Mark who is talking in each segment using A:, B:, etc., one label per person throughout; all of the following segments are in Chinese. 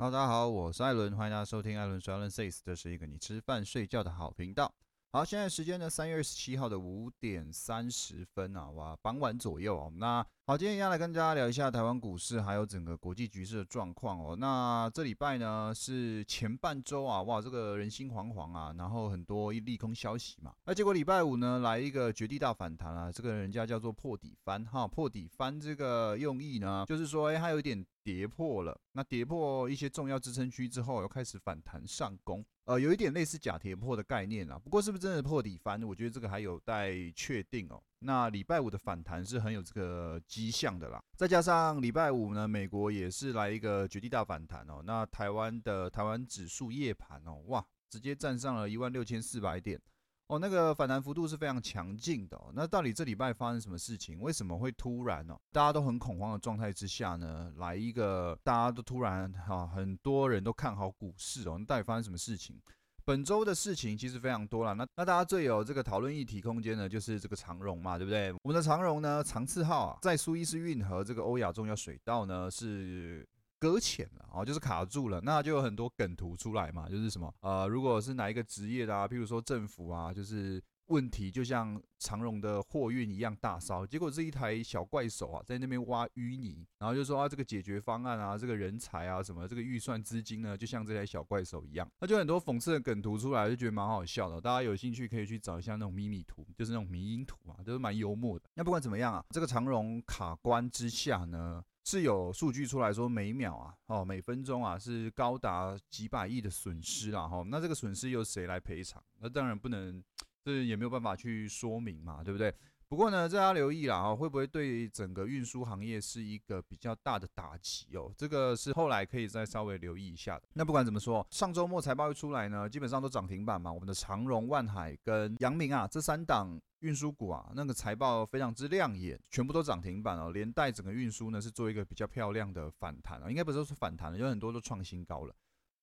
A: 好大家好，我是艾伦，欢迎大家收听艾伦说艾伦 says，这是一个你吃饭睡觉的好频道。好，现在时间呢，三月二十七号的五点三十分啊，哇，傍晚左右啊。那好，今天要来跟大家聊一下台湾股市还有整个国际局势的状况哦。那这礼拜呢是前半周啊，哇，这个人心惶惶啊，然后很多利空消息嘛。那结果礼拜五呢来一个绝地大反弹啊，这个人家叫做破底翻哈，破底翻这个用意呢，就是说，哎，它有一点跌破了，那跌破一些重要支撑区之后，又开始反弹上攻。呃，有一点类似假跌破的概念啊，不过是不是真的破底翻？我觉得这个还有待确定哦。那礼拜五的反弹是很有这个迹象的啦，再加上礼拜五呢，美国也是来一个绝地大反弹哦。那台湾的台湾指数夜盘哦，哇，直接站上了一万六千四百点。哦，那个反弹幅度是非常强劲的。那到底这礼拜发生什么事情？为什么会突然呢？大家都很恐慌的状态之下呢，来一个大家都突然哈，很多人都看好股市哦。那到底发生什么事情？本周的事情其实非常多了。那那大家最有这个讨论议题空间呢，就是这个长荣嘛，对不对？我们的长荣呢，长次号啊，在苏伊士运河这个欧亚重要水道呢是。搁浅了啊，就是卡住了，那就有很多梗图出来嘛，就是什么呃，如果是哪一个职业的啊，譬如说政府啊，就是问题就像长荣的货运一样大烧，结果是一台小怪手啊，在那边挖淤泥，然后就说啊，这个解决方案啊，这个人才啊，什么这个预算资金呢，就像这台小怪手一样，那就很多讽刺的梗图出来，就觉得蛮好笑的。大家有兴趣可以去找一下那种咪咪图，就是那种迷因图啊，都是蛮幽默的。那不管怎么样啊，这个长荣卡关之下呢？是有数据出来说每秒啊，哦每分钟啊是高达几百亿的损失啦，哈，那这个损失由谁来赔偿？那当然不能，这也没有办法去说明嘛，对不对？不过呢，大家留意啦，哈，会不会对整个运输行业是一个比较大的打击哦？这个是后来可以再稍微留意一下的。那不管怎么说，上周末财报一出来呢，基本上都涨停板嘛。我们的长荣、万海跟阳明啊，这三档运输股啊，那个财报非常之亮眼，全部都涨停板哦，连带整个运输呢是做一个比较漂亮的反弹啊，应该不是说反弹了，有很多都创新高了。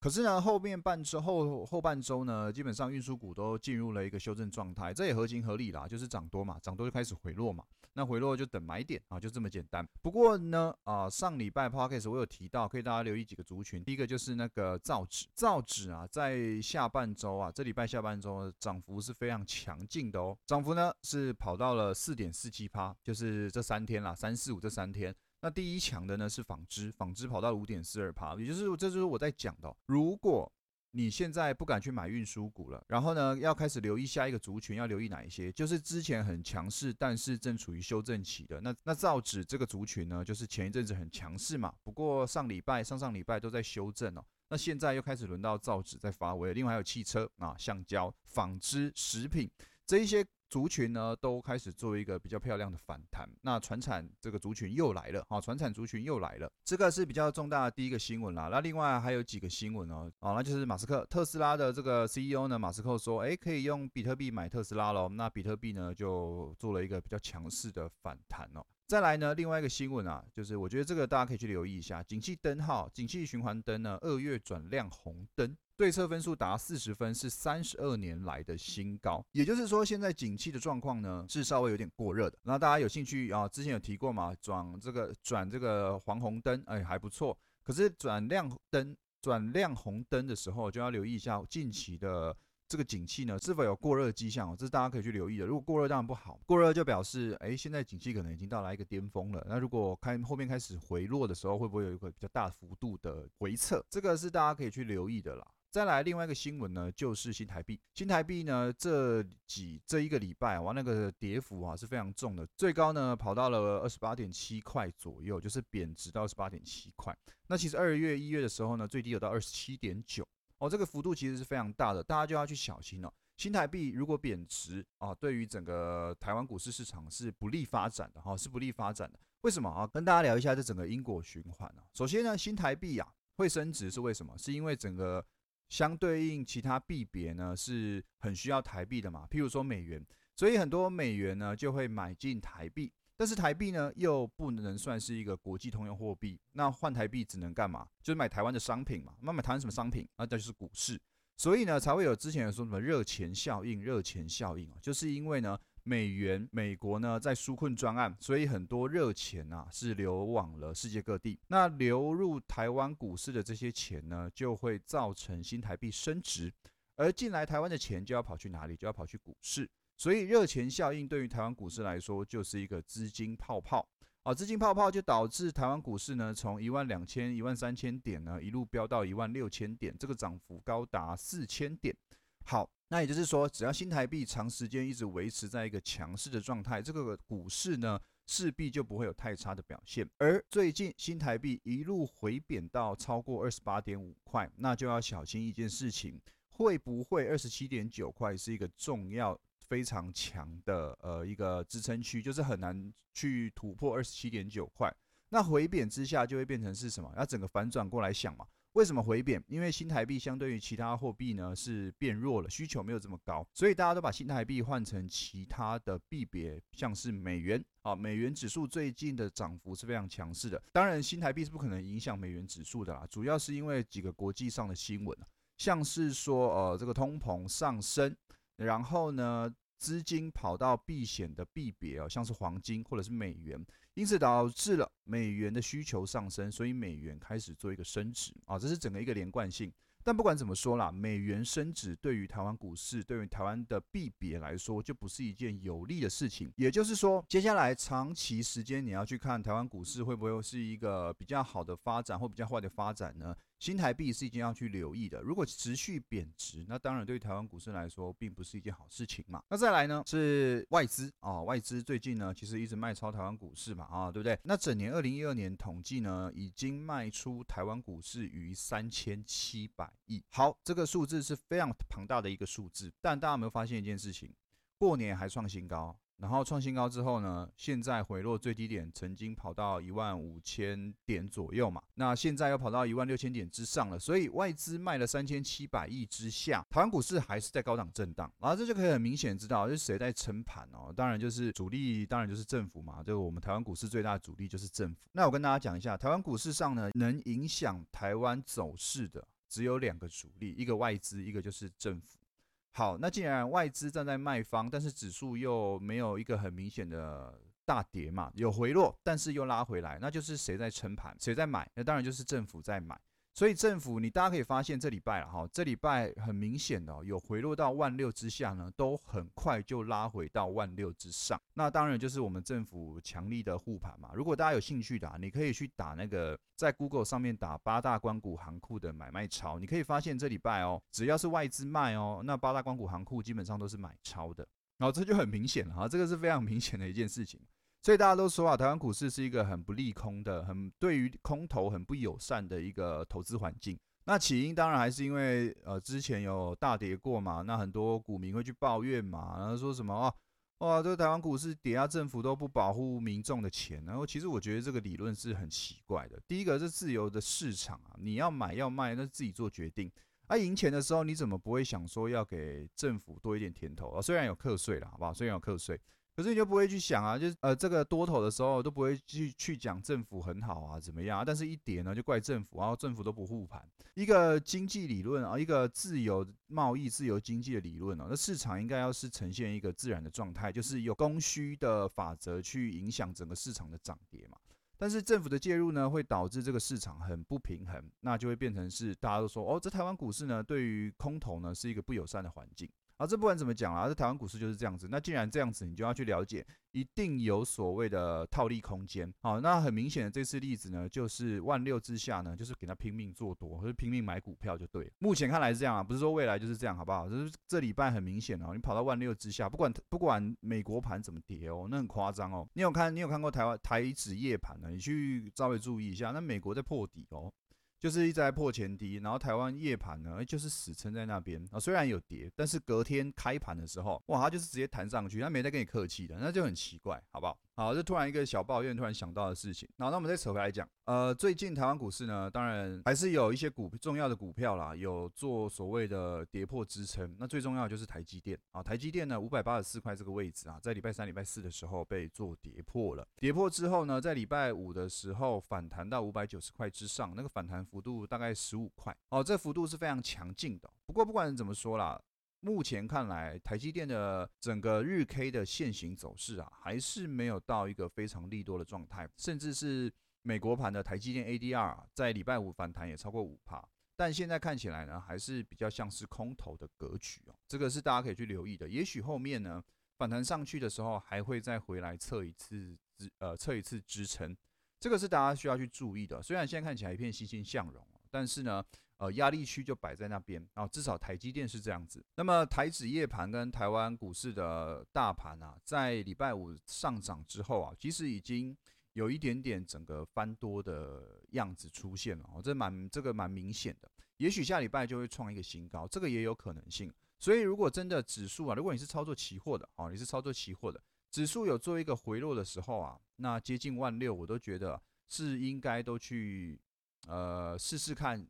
A: 可是呢，后面半周后后半周呢，基本上运输股都进入了一个修正状态，这也合情合理啦，就是涨多嘛，涨多就开始回落嘛，那回落就等买点啊，就这么简单。不过呢，啊，上礼拜 podcast 我有提到，可以大家留意几个族群，第一个就是那个造纸，造纸啊，在下半周啊，这礼拜下半周涨幅是非常强劲的哦，涨幅呢是跑到了四点四七趴，就是这三天啦，三四五这三天。那第一强的呢是纺织，纺织跑到五点四二帕，也就是这就是我在讲的。如果你现在不敢去买运输股了，然后呢要开始留意下一个族群，要留意哪一些？就是之前很强势，但是正处于修正期的。那那造纸这个族群呢，就是前一阵子很强势嘛，不过上礼拜、上上礼拜都在修正哦。那现在又开始轮到造纸在发威，另外还有汽车啊、橡胶、纺织、食品这一些。族群呢都开始做一个比较漂亮的反弹，那船产这个族群又来了啊，船产族群又来了，这个是比较重大的第一个新闻啦。那另外还有几个新闻哦，啊，那就是马斯克特斯拉的这个 CEO 呢，马斯克说，哎，可以用比特币买特斯拉咯。那比特币呢就做了一个比较强势的反弹哦。再来呢，另外一个新闻啊，就是我觉得这个大家可以去留意一下，景气灯号，景气循环灯呢，二月转亮红灯。对策分数达四十分，是三十二年来的新高。也就是说，现在景气的状况呢，是稍微有点过热的。那大家有兴趣啊？之前有提过嘛？转这个转这个黄红灯，哎，还不错。可是转亮灯、转亮红灯的时候，就要留意一下近期的这个景气呢，是否有过热迹象？这是大家可以去留意的。如果过热，当然不好。过热就表示，哎，现在景气可能已经到达一个巅峰了。那如果开后面开始回落的时候，会不会有一个比较大幅度的回撤？这个是大家可以去留意的啦。再来另外一个新闻呢，就是新台币。新台币呢，这几这一个礼拜哇，那个跌幅啊是非常重的，最高呢跑到了二十八点七块左右，就是贬值到二十八点七块。那其实二月一月的时候呢，最低有到二十七点九哦，这个幅度其实是非常大的，大家就要去小心哦。新台币如果贬值啊，对于整个台湾股市市场是不利发展的哈，是不利发展的。为什么啊？跟大家聊一下这整个因果循环啊。首先呢，新台币啊会升值是为什么？是因为整个相对应其他币别呢，是很需要台币的嘛？譬如说美元，所以很多美元呢就会买进台币，但是台币呢又不能算是一个国际通用货币，那换台币只能干嘛？就是买台湾的商品嘛。那买台湾什么商品？那就是股市，所以呢才会有之前说什么热钱效应，热钱效应啊，就是因为呢美元美国呢在纾困专案，所以很多热钱啊是流往了世界各地。那流入台湾股市的这些钱呢，就会造成新台币升值，而进来台湾的钱就要跑去哪里？就要跑去股市。所以热钱效应对于台湾股市来说，就是一个资金泡泡。啊，资金泡泡就导致台湾股市呢，从一万两千、一万三千点呢，一路飙到一万六千点，这个涨幅高达四千点。好，那也就是说，只要新台币长时间一直维持在一个强势的状态，这个股市呢，势必就不会有太差的表现。而最近新台币一路回贬到超过二十八点五块，那就要小心一件事情，会不会二十七点九块是一个重要？非常强的呃一个支撑区，就是很难去突破二十七点九块。那回贬之下就会变成是什么？要整个反转过来想嘛？为什么回贬？因为新台币相对于其他货币呢是变弱了，需求没有这么高，所以大家都把新台币换成其他的币别，像是美元啊。美元指数最近的涨幅是非常强势的。当然，新台币是不可能影响美元指数的啦，主要是因为几个国际上的新闻，像是说呃这个通膨上升。然后呢，资金跑到避险的币别啊，像是黄金或者是美元，因此导致了美元的需求上升，所以美元开始做一个升值啊，这是整个一个连贯性。但不管怎么说啦，美元升值对于台湾股市，对于台湾的币别来说，就不是一件有利的事情。也就是说，接下来长期时间你要去看台湾股市会不会是一个比较好的发展，或比较坏的发展呢？新台币是一件要去留意的。如果持续贬值，那当然对台湾股市来说，并不是一件好事情嘛。那再来呢，是外资啊，外资最近呢，其实一直卖超台湾股市嘛，啊，对不对？那整年二零一二年统计呢，已经卖出台湾股市逾三千七百亿。好，这个数字是非常庞大的一个数字。但大家有没有发现一件事情？过年还创新高。然后创新高之后呢，现在回落最低点曾经跑到一万五千点左右嘛，那现在又跑到一万六千点之上了，所以外资卖了三千七百亿之下，台湾股市还是在高档震荡，然后这就可以很明显知道是谁在撑盘哦，当然就是主力，当然就是政府嘛，就我们台湾股市最大的主力就是政府。那我跟大家讲一下，台湾股市上呢，能影响台湾走势的只有两个主力，一个外资，一个就是政府。好，那既然外资站在卖方，但是指数又没有一个很明显的大跌嘛，有回落，但是又拉回来，那就是谁在撑盘，谁在买？那当然就是政府在买。所以政府，你大家可以发现这礼拜了哈，这礼拜很明显的有回落到万六之下呢，都很快就拉回到万六之上。那当然就是我们政府强力的护盘嘛。如果大家有兴趣的，你可以去打那个在 Google 上面打八大关谷行库的买卖超，你可以发现这礼拜哦，只要是外资卖哦，那八大关谷行库基本上都是买超的，然后这就很明显了哈，这个是非常明显的一件事情。所以大家都说啊，台湾股市是一个很不利空的、很对于空头很不友善的一个投资环境。那起因当然还是因为呃之前有大跌过嘛，那很多股民会去抱怨嘛，然后说什么啊，哇，这个台湾股市跌啊政府都不保护民众的钱。然后其实我觉得这个理论是很奇怪的。第一个是自由的市场啊，你要买要卖那是自己做决定。啊，赢钱的时候你怎么不会想说要给政府多一点甜头啊？虽然有课税了，好不好？虽然有课税。可是你就不会去想啊，就是呃这个多头的时候都不会去去讲政府很好啊怎么样？但是一跌呢就怪政府，然后政府都不护盘。一个经济理论啊，一个自由贸易、自由经济的理论啊，那市场应该要是呈现一个自然的状态，就是有供需的法则去影响整个市场的涨跌嘛。但是政府的介入呢，会导致这个市场很不平衡，那就会变成是大家都说哦，这台湾股市呢对于空头呢是一个不友善的环境。啊，这不管怎么讲啊，这台湾股市就是这样子。那既然这样子，你就要去了解，一定有所谓的套利空间。好，那很明显的这次例子呢，就是万六之下呢，就是给他拼命做多，或者拼命买股票就对。目前看来是这样啊，不是说未来就是这样，好不好？就是这礼拜很明显哦，你跑到万六之下，不管不管美国盘怎么跌哦，那很夸张哦。你有看你有看过台湾台指夜盘的？你去稍微注意一下，那美国在破底哦。就是一直在破前低，然后台湾夜盘呢，就是死撑在那边啊。虽然有跌，但是隔天开盘的时候，哇，它就是直接弹上去，它没在跟你客气的，那就很奇怪，好不好？好，这突然一个小抱怨，突然想到的事情。好，那我们再扯回来讲，呃，最近台湾股市呢，当然还是有一些股重要的股票啦，有做所谓的跌破支撑。那最重要就是台积电啊，台积电呢，五百八十四块这个位置啊，在礼拜三、礼拜四的时候被做跌破了。跌破之后呢，在礼拜五的时候反弹到五百九十块之上，那个反弹幅度大概十五块。哦，这幅度是非常强劲的。不过不管怎么说啦。目前看来，台积电的整个日 K 的现行走势啊，还是没有到一个非常利多的状态，甚至是美国盘的台积电 ADR 在礼拜五反弹也超过五帕，但现在看起来呢，还是比较像是空头的格局哦，这个是大家可以去留意的。也许后面呢反弹上去的时候，还会再回来测一次支呃测一次支撑，这个是大家需要去注意的。虽然现在看起来一片欣欣向荣，但是呢。呃，压力区就摆在那边啊，至少台积电是这样子。那么台指夜盘跟台湾股市的大盘啊，在礼拜五上涨之后啊，其实已经有一点点整个翻多的样子出现了哦，这蛮这个蛮明显的。也许下礼拜就会创一个新高，这个也有可能性。所以如果真的指数啊，如果你是操作期货的哦，你是操作期货的，指数有做一个回落的时候啊，那接近万六，我都觉得是应该都去呃试试看。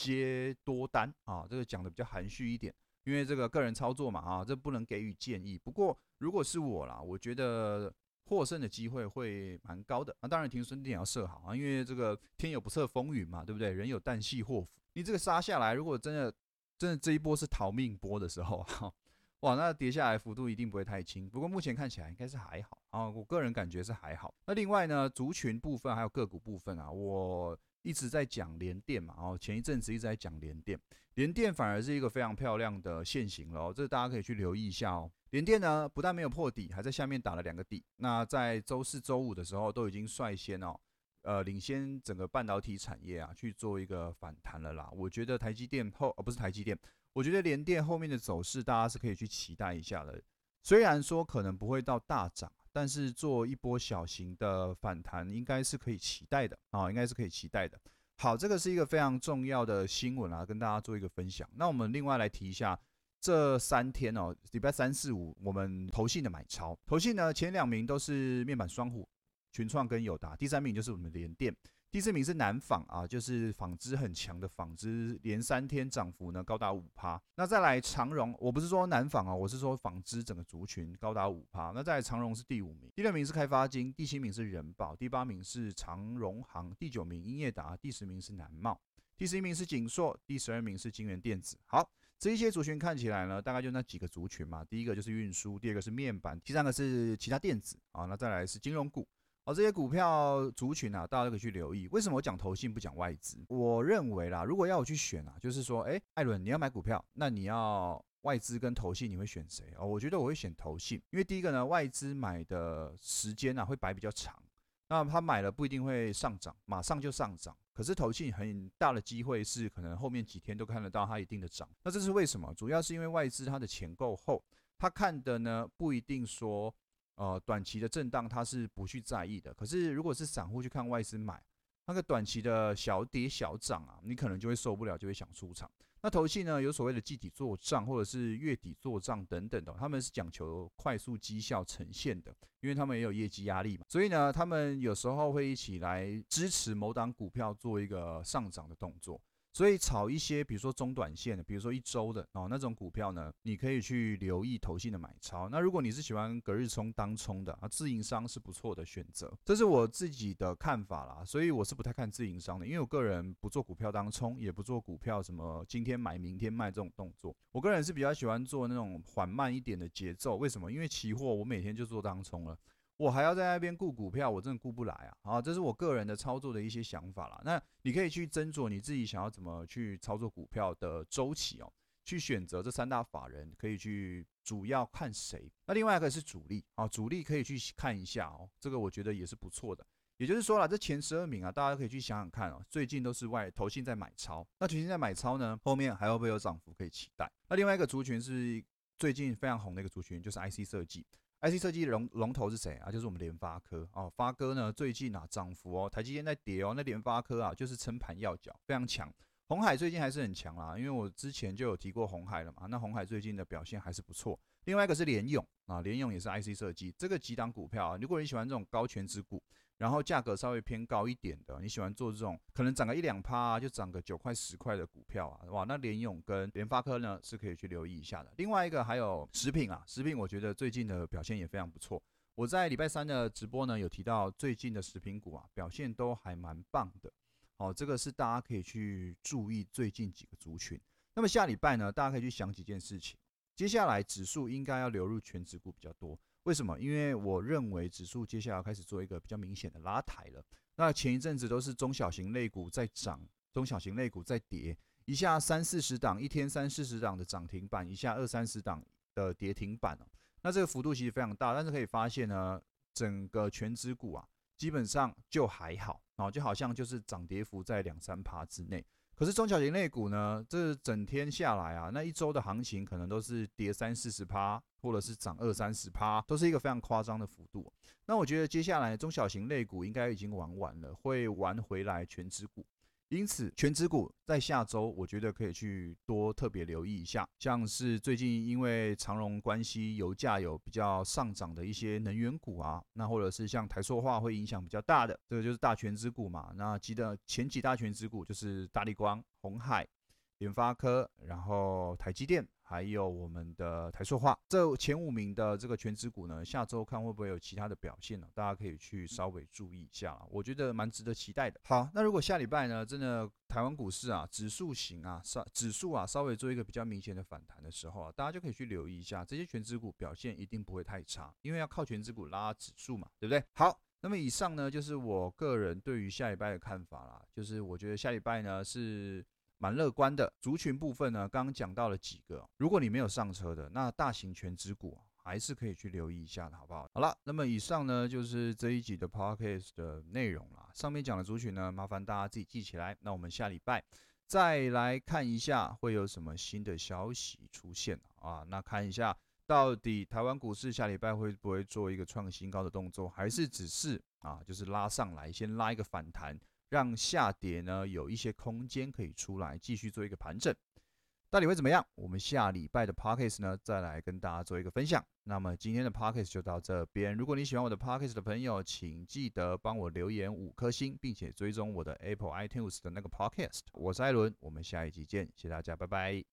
A: 接多单啊，这个讲的比较含蓄一点，因为这个个人操作嘛啊，这不能给予建议。不过如果是我啦，我觉得获胜的机会会蛮高的。啊当然停损点要设好啊，因为这个天有不测风云嘛，对不对？人有旦夕祸福。你这个杀下来，如果真的真的这一波是逃命波的时候啊，哇，那跌下来幅度一定不会太轻。不过目前看起来应该是还好啊，我个人感觉是还好。那另外呢，族群部分还有个股部分啊，我。一直在讲联电嘛，哦前一阵子一直在讲联电，联电反而是一个非常漂亮的线型喽，这大家可以去留意一下哦。联电呢不但没有破底，还在下面打了两个底。那在周四周五的时候都已经率先哦，呃，领先整个半导体产业啊去做一个反弹了啦。我觉得台积电后，哦不是台积电，我觉得联电后面的走势大家是可以去期待一下的。虽然说可能不会到大涨。但是做一波小型的反弹，应该是可以期待的啊，应该是可以期待的。好，这个是一个非常重要的新闻啊，跟大家做一个分享。那我们另外来提一下，这三天哦，礼拜三四五，我们投信的买超，投信呢前两名都是面板双虎，群创跟友达，第三名就是我们联电。第四名是南纺啊，就是纺织很强的纺织，连三天涨幅呢高达五趴。那再来长荣，我不是说南纺啊，我是说纺织整个族群高达五趴。那再来长荣是第五名，第六名是开发金，第七名是人保，第八名是长荣行，第九名英业达，第十名是南茂，第十一名是锦硕，第十二名是金源电子。好，这一些族群看起来呢，大概就那几个族群嘛。第一个就是运输，第二个是面板，第三个是其他电子啊。那再来是金融股。好，这些股票族群啊，大家都可以去留意。为什么我讲投信不讲外资？我认为啦，如果要我去选啊，就是说，哎，艾伦，你要买股票，那你要外资跟投信，你会选谁哦，我觉得我会选投信，因为第一个呢，外资买的时间啊会摆比较长，那他买了不一定会上涨，马上就上涨。可是投信很大的机会是，可能后面几天都看得到它一定的涨。那这是为什么？主要是因为外资它的钱够厚，他看的呢不一定说。呃，短期的震荡它是不去在意的，可是如果是散户去看外资买那个短期的小跌小涨啊，你可能就会受不了，就会想出场。那投信呢，有所谓的季底做账或者是月底做账等等的，他们是讲求快速绩效呈现的，因为他们也有业绩压力嘛，所以呢，他们有时候会一起来支持某档股票做一个上涨的动作。所以炒一些，比如说中短线的，比如说一周的哦，那种股票呢，你可以去留意投信的买超。那如果你是喜欢隔日冲当冲的啊，自营商是不错的选择，这是我自己的看法啦。所以我是不太看自营商的，因为我个人不做股票当冲，也不做股票什么今天买明天卖这种动作。我个人是比较喜欢做那种缓慢一点的节奏。为什么？因为期货我每天就做当冲了。我还要在那边顾股票，我真的顾不来啊！啊，这是我个人的操作的一些想法啦。那你可以去斟酌你自己想要怎么去操作股票的周期哦，去选择这三大法人，可以去主要看谁。那另外一个是主力啊，主力可以去看一下哦，这个我觉得也是不错的。也就是说了，这前十二名啊，大家可以去想想看哦，最近都是外投信在买超，那投信在买超呢，后面还会不会有涨幅可以期待？那另外一个族群是最近非常红的一个族群，就是 IC 设计。IC 设计龙龙头是谁啊？就是我们联发科哦。发哥呢，最近啊涨幅哦，台积电在跌哦，那联发科啊就是撑盘要角，非常强。红海最近还是很强啦，因为我之前就有提过红海了嘛。那红海最近的表现还是不错。另外一个是联勇啊，联勇也是 IC 设计，这个几档股票啊，如果你喜欢这种高权值股。然后价格稍微偏高一点的，你喜欢做这种可能涨个一两趴啊就涨个九块十块的股票啊，哇，那联勇跟联发科呢是可以去留意一下的。另外一个还有食品啊，食品我觉得最近的表现也非常不错。我在礼拜三的直播呢有提到最近的食品股啊表现都还蛮棒的，哦，这个是大家可以去注意最近几个族群。那么下礼拜呢，大家可以去想几件事情。接下来指数应该要流入全指股比较多。为什么？因为我认为指数接下来要开始做一个比较明显的拉抬了。那前一阵子都是中小型类股在涨，中小型类股在跌，一下三四十档，一天三四十档的涨停板，一下二三十档的跌停板哦。那这个幅度其实非常大，但是可以发现呢，整个全指股啊，基本上就还好啊，就好像就是涨跌幅在两三趴之内。可是中小型类股呢，这整天下来啊，那一周的行情可能都是跌三四十趴，或者是涨二三十趴，都是一个非常夸张的幅度。那我觉得接下来中小型类股应该已经玩完了，会玩回来全指股。因此，全指股在下周，我觉得可以去多特别留意一下，像是最近因为长荣关系，油价有比较上涨的一些能源股啊，那或者是像台塑化会影响比较大的，这个就是大全指股嘛。那记得前几大全指股就是大力光、红海、联发科，然后台积电。还有我们的台塑化，这前五名的这个全指股呢，下周看会不会有其他的表现呢？大家可以去稍微注意一下我觉得蛮值得期待的。好，那如果下礼拜呢，真的台湾股市啊，指数型啊，稍指数啊，稍微做一个比较明显的反弹的时候啊，大家就可以去留意一下这些全指股表现一定不会太差，因为要靠全指股拉指数嘛，对不对？好，那么以上呢就是我个人对于下礼拜的看法啦，就是我觉得下礼拜呢是。蛮乐观的族群部分呢，刚刚讲到了几个。如果你没有上车的，那大型全指股还是可以去留意一下的，好不好？好了，那么以上呢就是这一集的 podcast 的内容了。上面讲的族群呢，麻烦大家自己记起来。那我们下礼拜再来看一下会有什么新的消息出现啊？那看一下到底台湾股市下礼拜会不会做一个创新高的动作，还是只是啊，就是拉上来先拉一个反弹。让下跌呢有一些空间可以出来，继续做一个盘整，到底会怎么样？我们下礼拜的 podcast 呢再来跟大家做一个分享。那么今天的 podcast 就到这边。如果你喜欢我的 podcast 的朋友，请记得帮我留言五颗星，并且追踪我的 Apple iTunes 的那个 Podcast。我是艾伦，我们下一集见，谢谢大家，拜拜。